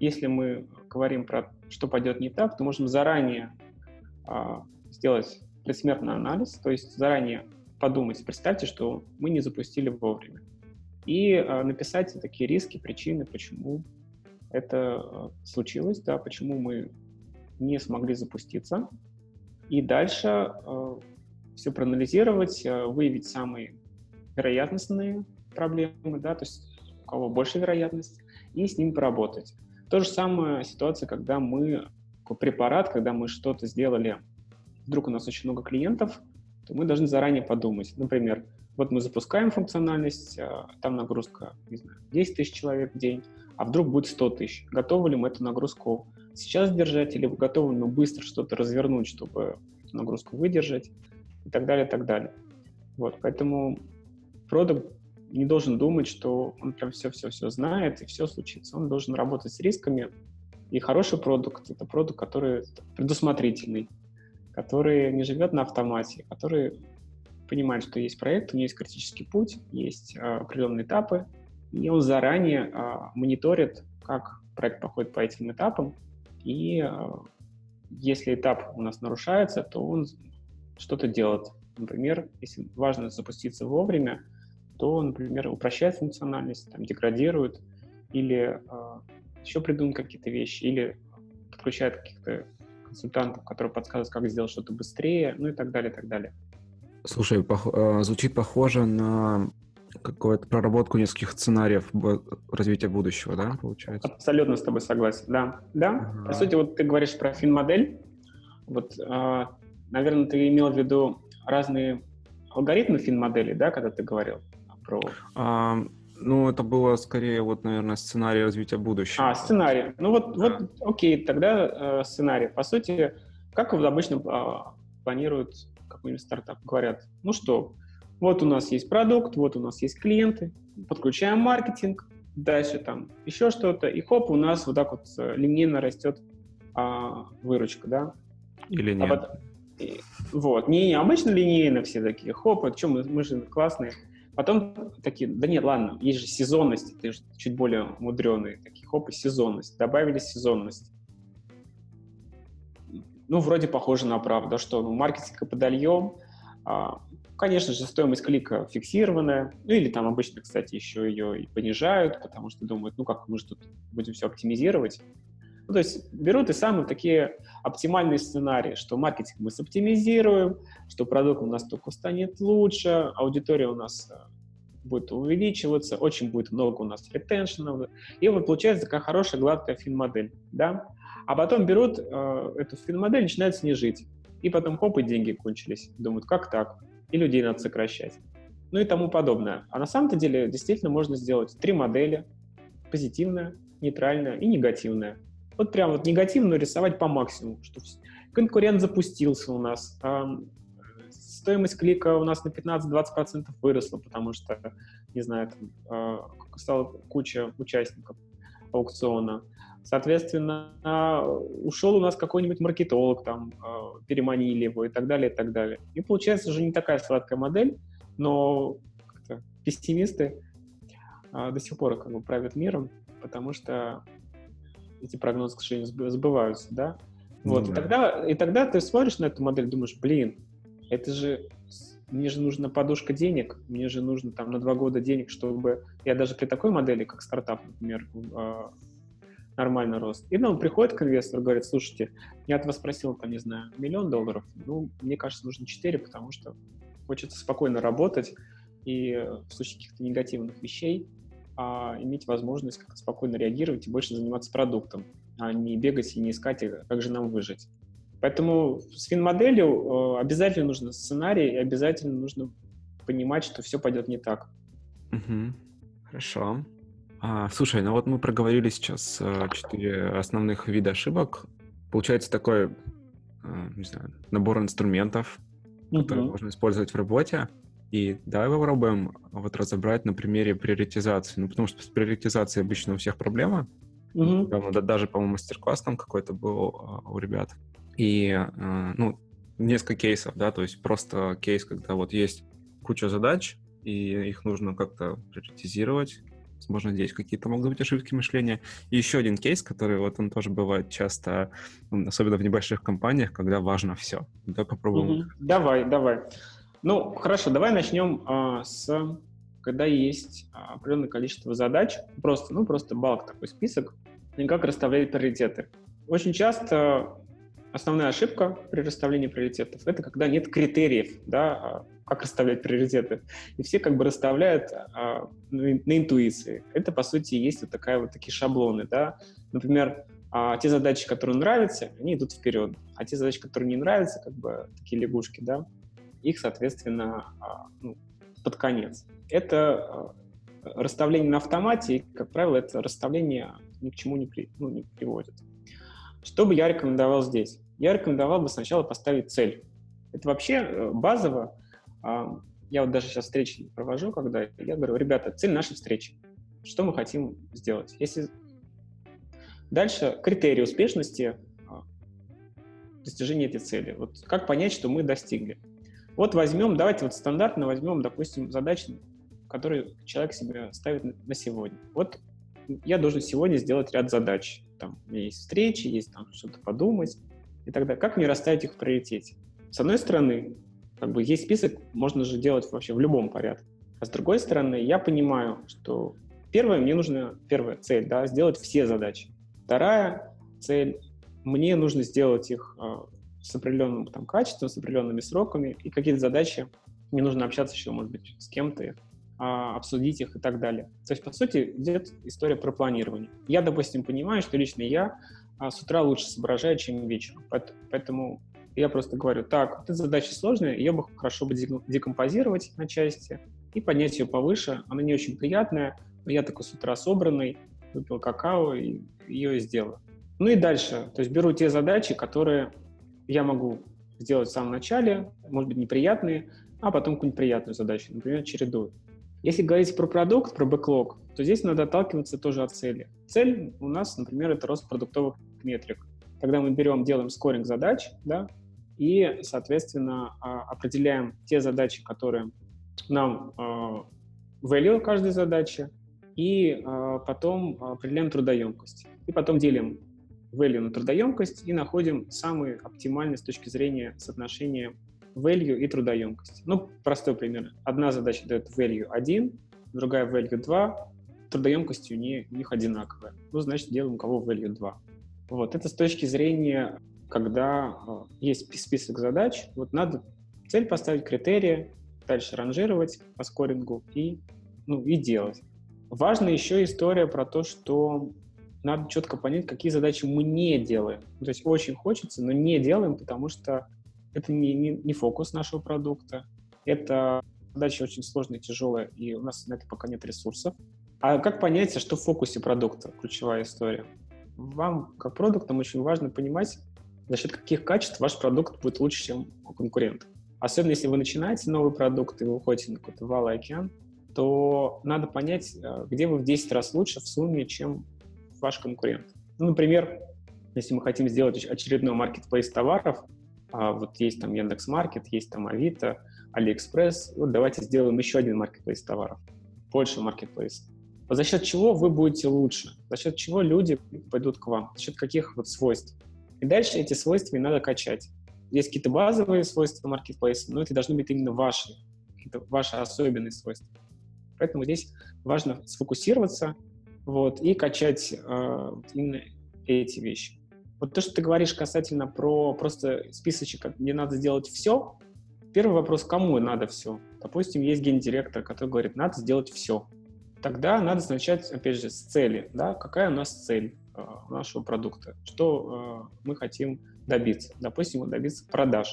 если мы говорим про что пойдет не так, то можем заранее э, сделать предсмертный анализ, то есть заранее подумать, представьте, что мы не запустили вовремя. И э, написать такие риски, причины, почему это э, случилось, да, почему мы не смогли запуститься. И дальше э, все проанализировать, выявить самые вероятностные проблемы, да, то есть у кого больше вероятность, и с ним поработать. То же самое ситуация, когда мы препарат, когда мы что-то сделали, вдруг у нас очень много клиентов, то мы должны заранее подумать. Например, вот мы запускаем функциональность, а, там нагрузка, не знаю, 10 тысяч человек в день, а вдруг будет 100 тысяч. Готовы ли мы эту нагрузку сейчас держать, или готовы мы быстро что-то развернуть, чтобы эту нагрузку выдержать, и так далее, и так далее. Вот, поэтому продукт не должен думать, что он прям все-все-все знает, и все случится. Он должен работать с рисками. И хороший продукт — это продукт, который предусмотрительный, который не живет на автомате, который понимает, что есть проект, у него есть критический путь, есть а, определенные этапы, и он заранее а, мониторит, как проект проходит по этим этапам, и а, если этап у нас нарушается, то он что-то делает. Например, если важно запуститься вовремя, то, например, упрощает функциональность, там, деградирует, или э, еще придумает какие-то вещи, или подключает каких-то консультантов, которые подсказывают, как сделать что-то быстрее, ну и так далее, и так далее. Слушай, пох- э, звучит похоже на какую-то проработку нескольких сценариев развития будущего, да, получается? Абсолютно с тобой согласен, да. Да, ага. по сути, вот ты говоришь про фин-модель, вот, э, наверное, ты имел в виду разные алгоритмы фин-модели, да, когда ты говорил? про... А, ну, это было скорее, вот, наверное, сценарий развития будущего. А, сценарий. Ну вот, да. вот окей, тогда э, сценарий. По сути, как обычно э, планируют какой-нибудь стартап? Говорят, ну что, вот у нас есть продукт, вот у нас есть клиенты, подключаем маркетинг, дальше там еще что-то, и хоп, у нас вот так вот э, линейно растет а, выручка, да? Или нет? А потом, и, вот, не, не, обычно линейно все такие, хоп, а что, мы, мы же классные. Потом такие, да нет, ладно, есть же сезонность, ты же чуть более мудреный, такие, хоп, и сезонность. Добавили сезонность. Ну, вроде похоже на правду, что ну, маркетинг подольем, а, конечно же, стоимость клика фиксированная, ну или там обычно, кстати, еще ее и понижают, потому что думают, ну как, мы же тут будем все оптимизировать. Ну, то есть берут и самые такие оптимальные сценарии, что маркетинг мы соптимизируем, что продукт у нас только станет лучше, аудитория у нас э, будет увеличиваться, очень будет много у нас ретеншенов. И вот получается такая хорошая гладкая фин-модель. Да? А потом берут э, эту фин-модель, начинают с ней жить. И потом хоп, и деньги кончились. Думают, как так? И людей надо сокращать. Ну и тому подобное. А на самом-то деле действительно можно сделать три модели. Позитивная, нейтральная и негативная вот прям вот негативно рисовать по максимуму, что конкурент запустился у нас, стоимость клика у нас на 15-20% выросла, потому что, не знаю, там, а, стала куча участников аукциона. Соответственно, ушел у нас какой-нибудь маркетолог, там, а, переманили его и так далее, и так далее. И получается уже не такая сладкая модель, но пессимисты а, до сих пор как бы правят миром, потому что эти прогнозы, к сожалению, сбываются, да? Вот, ну, и, тогда, и тогда ты смотришь на эту модель, думаешь, блин, это же мне же нужна подушка денег, мне же нужно там на два года денег, чтобы я даже при такой модели, как стартап, например, э, нормально рос. И нам приходит к инвестору, говорит, слушайте, я от вас просил, там, не знаю, миллион долларов, ну, мне кажется, нужно четыре, потому что хочется спокойно работать, и в случае каких-то негативных вещей а иметь возможность как-то спокойно реагировать и больше заниматься продуктом, а не бегать и не искать, как же нам выжить. Поэтому с фин-моделью э, обязательно нужно сценарий и обязательно нужно понимать, что все пойдет не так. Угу. Хорошо. А, слушай, ну вот мы проговорили сейчас э, четыре основных вида ошибок. Получается такой, э, не знаю, набор инструментов, угу. которые можно использовать в работе. И давай попробуем вот разобрать на примере приоритизации. Ну, потому что с приоритизацией обычно у всех проблема. Да, даже, по-моему, мастер-класс там какой-то был а, у ребят. И, а, ну, несколько кейсов, да, то есть просто кейс, когда вот есть куча задач, и их нужно как-то приоритизировать. Возможно, здесь какие-то могут быть ошибки мышления. И еще один кейс, который вот он тоже бывает часто, особенно в небольших компаниях, когда важно все. Давай попробуем. Mm-hmm. Давай, давай. Ну, хорошо, давай начнем а, с когда есть определенное количество задач, просто, ну, просто балк такой список, и как расставлять приоритеты. Очень часто основная ошибка при расставлении приоритетов — это когда нет критериев, да, а, как расставлять приоритеты. И все как бы расставляют а, на, интуиции. Это, по сути, есть вот такая вот такие шаблоны, да. Например, а, те задачи, которые нравятся, они идут вперед. А те задачи, которые не нравятся, как бы такие лягушки, да, их, соответственно, а, ну, под конец. Это а, расставление на автомате, и, как правило, это расставление ни к чему не, при, ну, не приводит. Что бы я рекомендовал здесь? Я рекомендовал бы сначала поставить цель. Это вообще э, базово. А, я вот даже сейчас встречи провожу, когда я говорю, ребята, цель нашей встречи. Что мы хотим сделать? Если Дальше критерии успешности а, достижения этой цели. Вот как понять, что мы достигли? Вот возьмем, давайте вот стандартно возьмем, допустим, задачи, которые человек себе ставит на сегодня. Вот я должен сегодня сделать ряд задач. Там у меня есть встречи, есть там что-то подумать и так далее. Как мне расставить их в приоритете? С одной стороны, как бы есть список, можно же делать вообще в любом порядке. А с другой стороны, я понимаю, что первое, мне нужно, первая цель, да, сделать все задачи. Вторая цель — мне нужно сделать их э, с определенным там, качеством, с определенными сроками, и какие-то задачи мне нужно общаться еще, может быть, с кем-то, э, обсудить их и так далее. То есть, по сути, идет история про планирование. Я, допустим, понимаю, что лично я э, с утра лучше соображаю, чем вечером. Поэтому я просто говорю, так, эта задача сложная, ее бы хорошо бы декомпозировать на части и поднять ее повыше. Она не очень приятная, но я такой с утра собранный, выпил какао и ее сделаю. Ну и дальше, то есть беру те задачи, которые я могу сделать в самом начале, может быть, неприятные, а потом какую-нибудь приятную задачу, например, чередую. Если говорить про продукт, про бэклог, то здесь надо отталкиваться тоже от цели. Цель у нас, например, это рост продуктовых метрик. Когда мы берем, делаем скоринг задач, да, и, соответственно, а, определяем те задачи, которые нам а, value каждой задачи, и э, потом определяем трудоемкость. И потом делим value на трудоемкость и находим самый оптимальный с точки зрения соотношения value и трудоемкости. Ну, простой пример. Одна задача дает value 1, другая value 2, трудоемкость у них, у них одинаковая. Ну, значит, делаем у кого value 2. Вот, это с точки зрения, когда э, есть список задач, вот надо цель поставить, критерии, дальше ранжировать по скорингу и, ну, и делать. Важна еще история про то, что надо четко понять, какие задачи мы не делаем. То есть очень хочется, но не делаем, потому что это не, не, не фокус нашего продукта. Это задача очень сложная, тяжелая, и у нас на это пока нет ресурсов. А как понять, что в фокусе продукта? Ключевая история. Вам, как продуктам, очень важно понимать, за счет каких качеств ваш продукт будет лучше, чем у конкурентов. Особенно если вы начинаете новый продукт, и вы уходите на какой-то валый океан, то надо понять, э, где вы в 10 раз лучше в сумме, чем ваш конкурент. Ну, например, если мы хотим сделать очередной маркетплейс товаров, а вот есть там Яндекс.Маркет, есть там Авито, Алиэкспресс, вот давайте сделаем еще один маркетплейс товаров, больше маркетплейс. За счет чего вы будете лучше? За счет чего люди пойдут к вам? За счет каких вот свойств? И дальше эти свойства и надо качать. Есть какие-то базовые свойства маркетплейса, но это должны быть именно ваши, какие-то ваши особенные свойства. Поэтому здесь важно сфокусироваться вот, и качать э, именно эти вещи. Вот то, что ты говоришь касательно про просто списочек, мне надо сделать все. Первый вопрос, кому надо все? Допустим, есть гендиректор, который говорит, надо сделать все. Тогда надо начать, опять же, с цели. Да? Какая у нас цель э, нашего продукта? Что э, мы хотим добиться? Допустим, добиться продаж.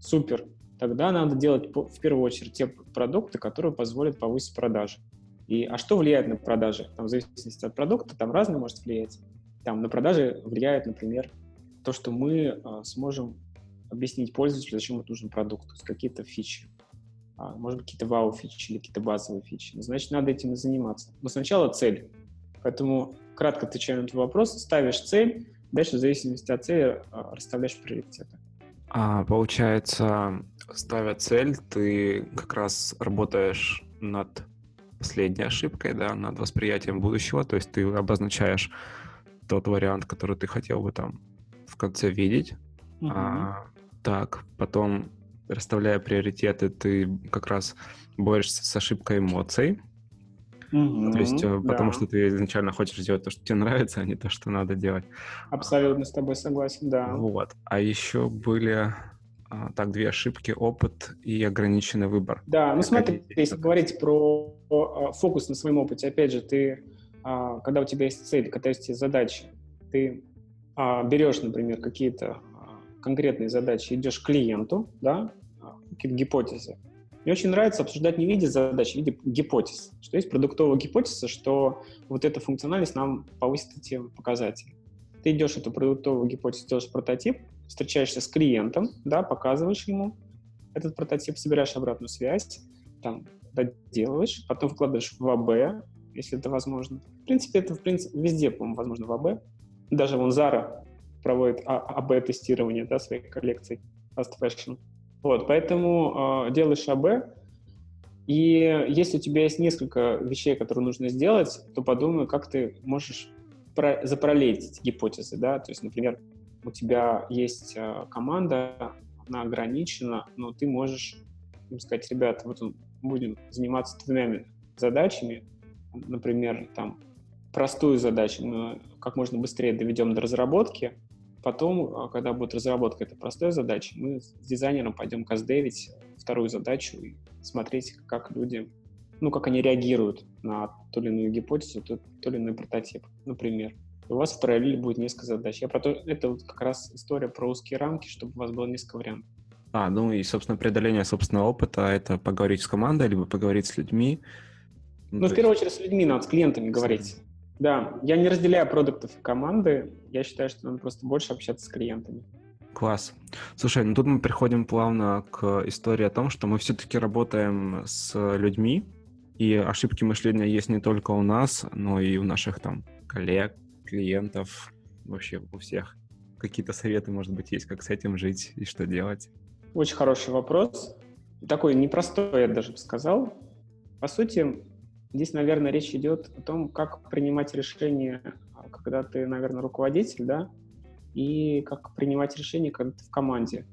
Супер тогда надо делать в первую очередь те продукты, которые позволят повысить продажи. И, а что влияет на продажи? Там, в зависимости от продукта, там разное может влиять. Там на продажи влияет, например, то, что мы э, сможем объяснить пользователю, зачем это нужен продукт, какие-то фичи. А, может быть, какие-то вау-фичи или какие-то базовые фичи. Значит, надо этим и заниматься. Но сначала цель. Поэтому, кратко отвечая на твой вопрос, ставишь цель, дальше в зависимости от цели э, расставляешь приоритеты. А, получается, ставя цель, ты как раз работаешь над последней ошибкой, да, над восприятием будущего, то есть ты обозначаешь тот вариант, который ты хотел бы там в конце видеть. Угу. А, так, потом, расставляя приоритеты, ты как раз борешься с ошибкой эмоций. Mm-hmm, то есть, да. потому что ты изначально хочешь сделать то, что тебе нравится, а не то, что надо делать. Абсолютно с тобой согласен, да. Вот. А еще были а, так, две ошибки, опыт и ограниченный выбор. Да, ну смотри, если говорить про а, фокус на своем опыте, опять же, ты, а, когда у тебя есть цель, когда есть задачи, ты берешь, например, какие-то конкретные задачи, идешь к клиенту, да, какие-то гипотезы. Мне очень нравится обсуждать не в виде задач, а в виде гипотез. Что есть продуктовая гипотеза, что вот эта функциональность нам повысит эти показатели. Ты идешь эту продуктовую гипотезу, делаешь прототип, встречаешься с клиентом, да, показываешь ему этот прототип, собираешь обратную связь, там, доделываешь, потом вкладываешь в АБ, если это возможно. В принципе, это в принципе, везде, по-моему, возможно в АБ. Даже вон Zara проводит а, АБ-тестирование да, своих коллекций fast fashion. Вот, поэтому э, делаешь АБ, и если у тебя есть несколько вещей, которые нужно сделать, то подумай, как ты можешь про- запараллелить эти гипотезы, да, то есть, например, у тебя есть э, команда, она ограничена, но ты можешь им сказать, ребята, вот будем заниматься двумя задачами, например, там, простую задачу мы как можно быстрее доведем до разработки, потом, а, когда будет разработка этой простой задачи, мы с дизайнером пойдем каздевить вторую задачу и смотреть, как люди, ну, как они реагируют на ту или иную гипотезу, тот, тот или иной прототип, например у вас в параллели будет несколько задач. Я про то, это вот как раз история про узкие рамки, чтобы у вас было несколько вариантов. А, ну и, собственно, преодоление собственного опыта — это поговорить с командой, либо поговорить с людьми. Ну в первую очередь, с людьми надо, с клиентами говорить. Да, я не разделяю продуктов и команды. Я считаю, что надо просто больше общаться с клиентами. Класс. Слушай, ну тут мы приходим плавно к истории о том, что мы все-таки работаем с людьми, и ошибки мышления есть не только у нас, но и у наших там коллег, клиентов, вообще у всех? Какие-то советы, может быть, есть, как с этим жить и что делать? Очень хороший вопрос. Такой непростой, я даже бы сказал. По сути, здесь, наверное, речь идет о том, как принимать решения, когда ты, наверное, руководитель, да, и как принимать решения, когда ты в команде.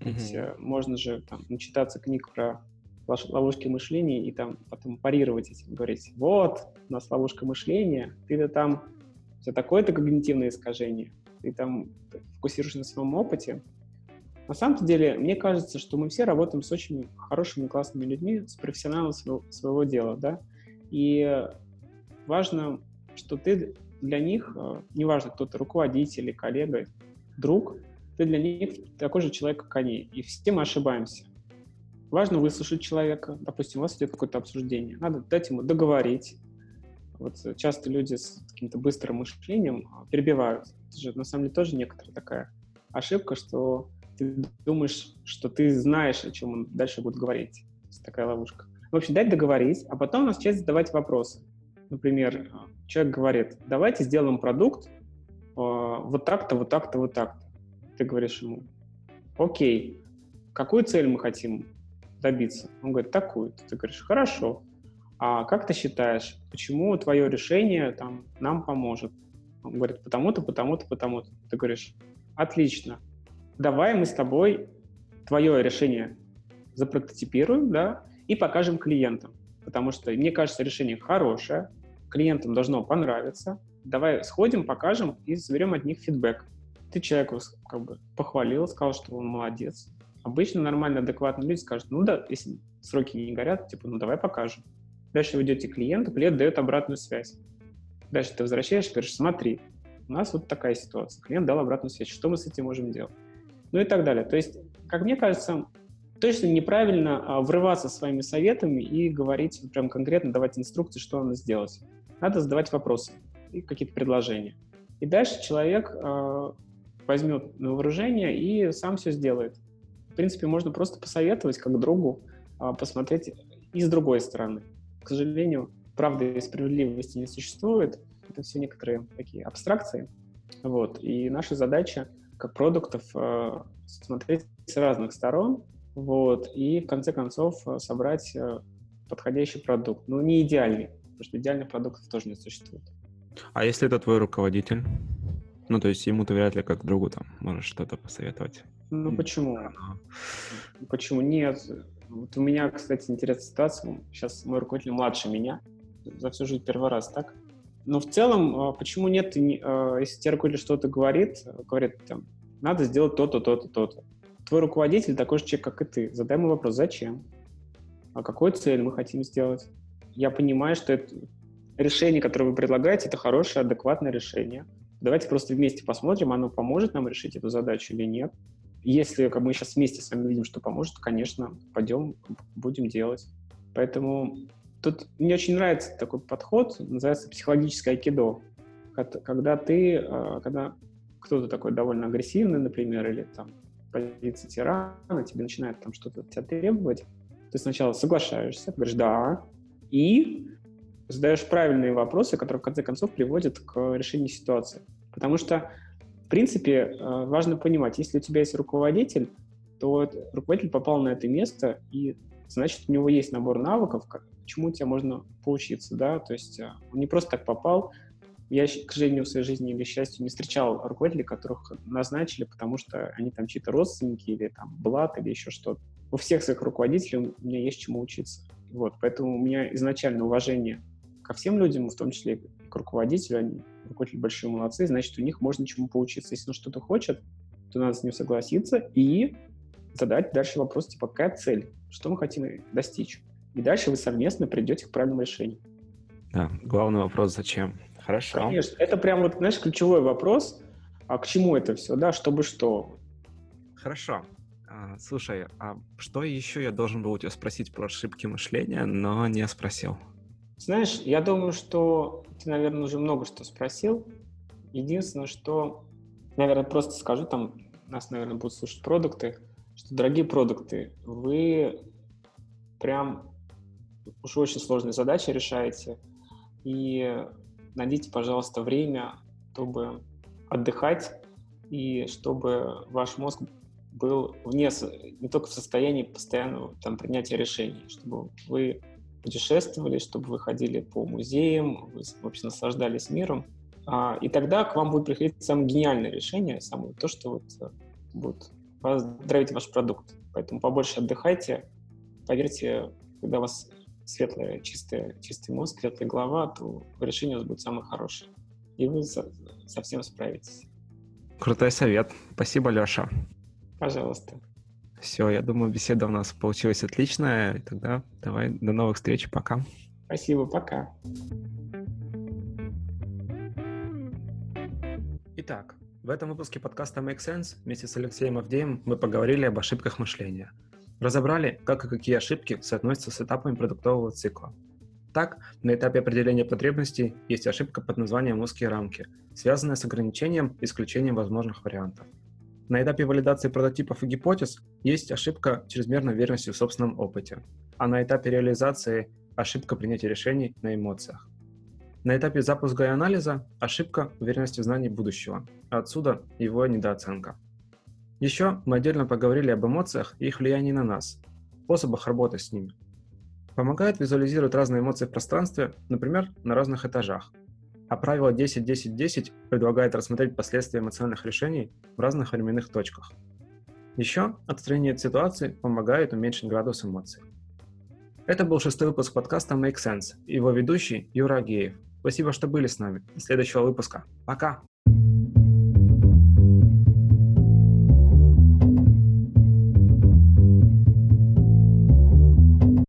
Ведь mm-hmm. можно же там начитаться книг про ловушки мышления и там потом парировать этим, говорить, вот, у нас ловушка мышления, ты-то там у тебя такое-то когнитивное искажение, ты там фокусируешься на своем опыте. На самом деле, мне кажется, что мы все работаем с очень хорошими, классными людьми, с профессионалами своего, своего дела, да, и важно, что ты для них, э, неважно, кто ты, руководитель или коллега, друг, ты для них такой же человек, как они. И все мы ошибаемся. Важно выслушать человека. Допустим, у вас идет какое-то обсуждение. Надо дать ему договорить, вот часто люди с каким-то быстрым мышлением а, перебивают. Это же на самом деле тоже некоторая такая ошибка, что ты думаешь, что ты знаешь, о чем он дальше будет говорить. Такая ловушка. В общем, дать договорить, а потом начать задавать вопросы. Например, человек говорит, давайте сделаем продукт а, вот так-то, вот так-то, вот так-то. Ты говоришь ему, окей, какую цель мы хотим добиться? Он говорит, такую. Ты говоришь, хорошо. А как ты считаешь, почему твое решение там, нам поможет? Он говорит, потому-то, потому-то, потому-то. Ты говоришь, отлично, давай мы с тобой твое решение запрототипируем, да, и покажем клиентам. Потому что, мне кажется, решение хорошее, клиентам должно понравиться. Давай сходим, покажем и заберем от них фидбэк. Ты человеку как бы похвалил, сказал, что он молодец. Обычно нормально, адекватные люди скажут, ну да, если сроки не горят, типа, ну давай покажем. Дальше вы идете к клиенту, клиент дает обратную связь. Дальше ты возвращаешься говоришь, смотри, у нас вот такая ситуация. Клиент дал обратную связь, что мы с этим можем делать? Ну и так далее. То есть, как мне кажется, точно неправильно а, врываться своими советами и говорить прям конкретно, давать инструкции, что надо сделать. Надо задавать вопросы и какие-то предложения. И дальше человек э, возьмет на вооружение и сам все сделает. В принципе, можно просто посоветовать как другу, э, посмотреть и с другой стороны к сожалению, правды и справедливости не существует. Это все некоторые такие абстракции. Вот. И наша задача как продуктов смотреть с разных сторон, вот, и в конце концов э, собрать э, подходящий продукт. Но не идеальный, потому что идеальных продуктов тоже не существует. А если это твой руководитель? Ну, то есть ему ты вряд ли как другу там можешь что-то посоветовать. Ну, почему? Почему нет? Вот у меня, кстати, интересная ситуация. Сейчас мой руководитель младше меня. за всю жизнь первый раз, так? Но в целом, а, почему нет, если тебе руководитель что-то говорит, говорит, там, надо сделать то-то, то-то, то-то. Твой руководитель такой же человек, как и ты. Задай ему вопрос, зачем? А какую цель мы хотим сделать? Я понимаю, что это решение, которое вы предлагаете, это хорошее, адекватное решение. Давайте просто вместе посмотрим, оно поможет нам решить эту задачу или нет. Если как мы сейчас вместе с вами видим, что поможет, конечно, пойдем, будем делать. Поэтому тут мне очень нравится такой подход, называется психологическое айкидо. Когда ты, а, когда кто-то такой довольно агрессивный, например, или там позиция тирана, тебе начинает там что-то от тебя требовать, ты сначала соглашаешься, говоришь «да», и задаешь правильные вопросы, которые в конце концов приводят к решению ситуации. Потому что, в принципе, э, важно понимать, если у тебя есть руководитель, то руководитель попал на это место, и значит, у него есть набор навыков, чему тебе можно поучиться, да, то есть э, он не просто так попал. Я, к сожалению, в своей жизни или счастью не встречал руководителей, которых назначили, потому что они там чьи-то родственники или там блат или еще что-то. У всех своих руководителей у меня есть чему учиться. Вот, поэтому у меня изначально уважение ко всем людям, в том числе и к руководителю, они руководители большие молодцы, значит, у них можно чему поучиться. Если он что-то хочет, то надо с ним согласиться и задать дальше вопрос, типа, какая цель, что мы хотим достичь. И дальше вы совместно придете к правильному решению. Да, главный вопрос, зачем? Хорошо. Конечно, это прям вот, знаешь, ключевой вопрос, а к чему это все, да, чтобы что. Хорошо. А, слушай, а что еще я должен был у тебя спросить про ошибки мышления, но не спросил? Знаешь, я думаю, что ты, наверное, уже много что спросил. Единственное, что, наверное, просто скажу, там нас, наверное, будут слушать продукты, что, дорогие продукты, вы прям уж очень сложные задачи решаете, и найдите, пожалуйста, время, чтобы отдыхать, и чтобы ваш мозг был вне, не только в состоянии постоянного там, принятия решений, чтобы вы путешествовали, чтобы вы ходили по музеям, вы вообще наслаждались миром. А, и тогда к вам будет приходить самое гениальное решение, самое то, что вот э, будет поздравить ваш продукт. Поэтому побольше отдыхайте. Поверьте, когда вас светлая, чистая, чистый мозг, светлая голова, то решение у вас будет самое хорошее. И вы со, совсем справитесь. Крутой совет. Спасибо, Леша. Пожалуйста. Все, я думаю, беседа у нас получилась отличная. И тогда давай до новых встреч. Пока. Спасибо, пока. Итак, в этом выпуске подкаста Make Sense вместе с Алексеем Авдеем мы поговорили об ошибках мышления. Разобрали, как и какие ошибки соотносятся с этапами продуктового цикла. Так, на этапе определения потребностей есть ошибка под названием узкие рамки, связанная с ограничением и исключением возможных вариантов. На этапе валидации прототипов и гипотез есть ошибка чрезмерной верности в собственном опыте, а на этапе реализации ошибка принятия решений на эмоциях. На этапе запуска и анализа ошибка уверенности в знании будущего, а отсюда его недооценка. Еще мы отдельно поговорили об эмоциях и их влиянии на нас, способах работы с ними. Помогает визуализировать разные эмоции в пространстве, например, на разных этажах – а правило 10-10-10 предлагает рассмотреть последствия эмоциональных решений в разных временных точках. Еще отстранение от ситуации помогает уменьшить градус эмоций. Это был шестой выпуск подкаста Make Sense, его ведущий Юра Агеев. Спасибо, что были с нами. До следующего выпуска. Пока!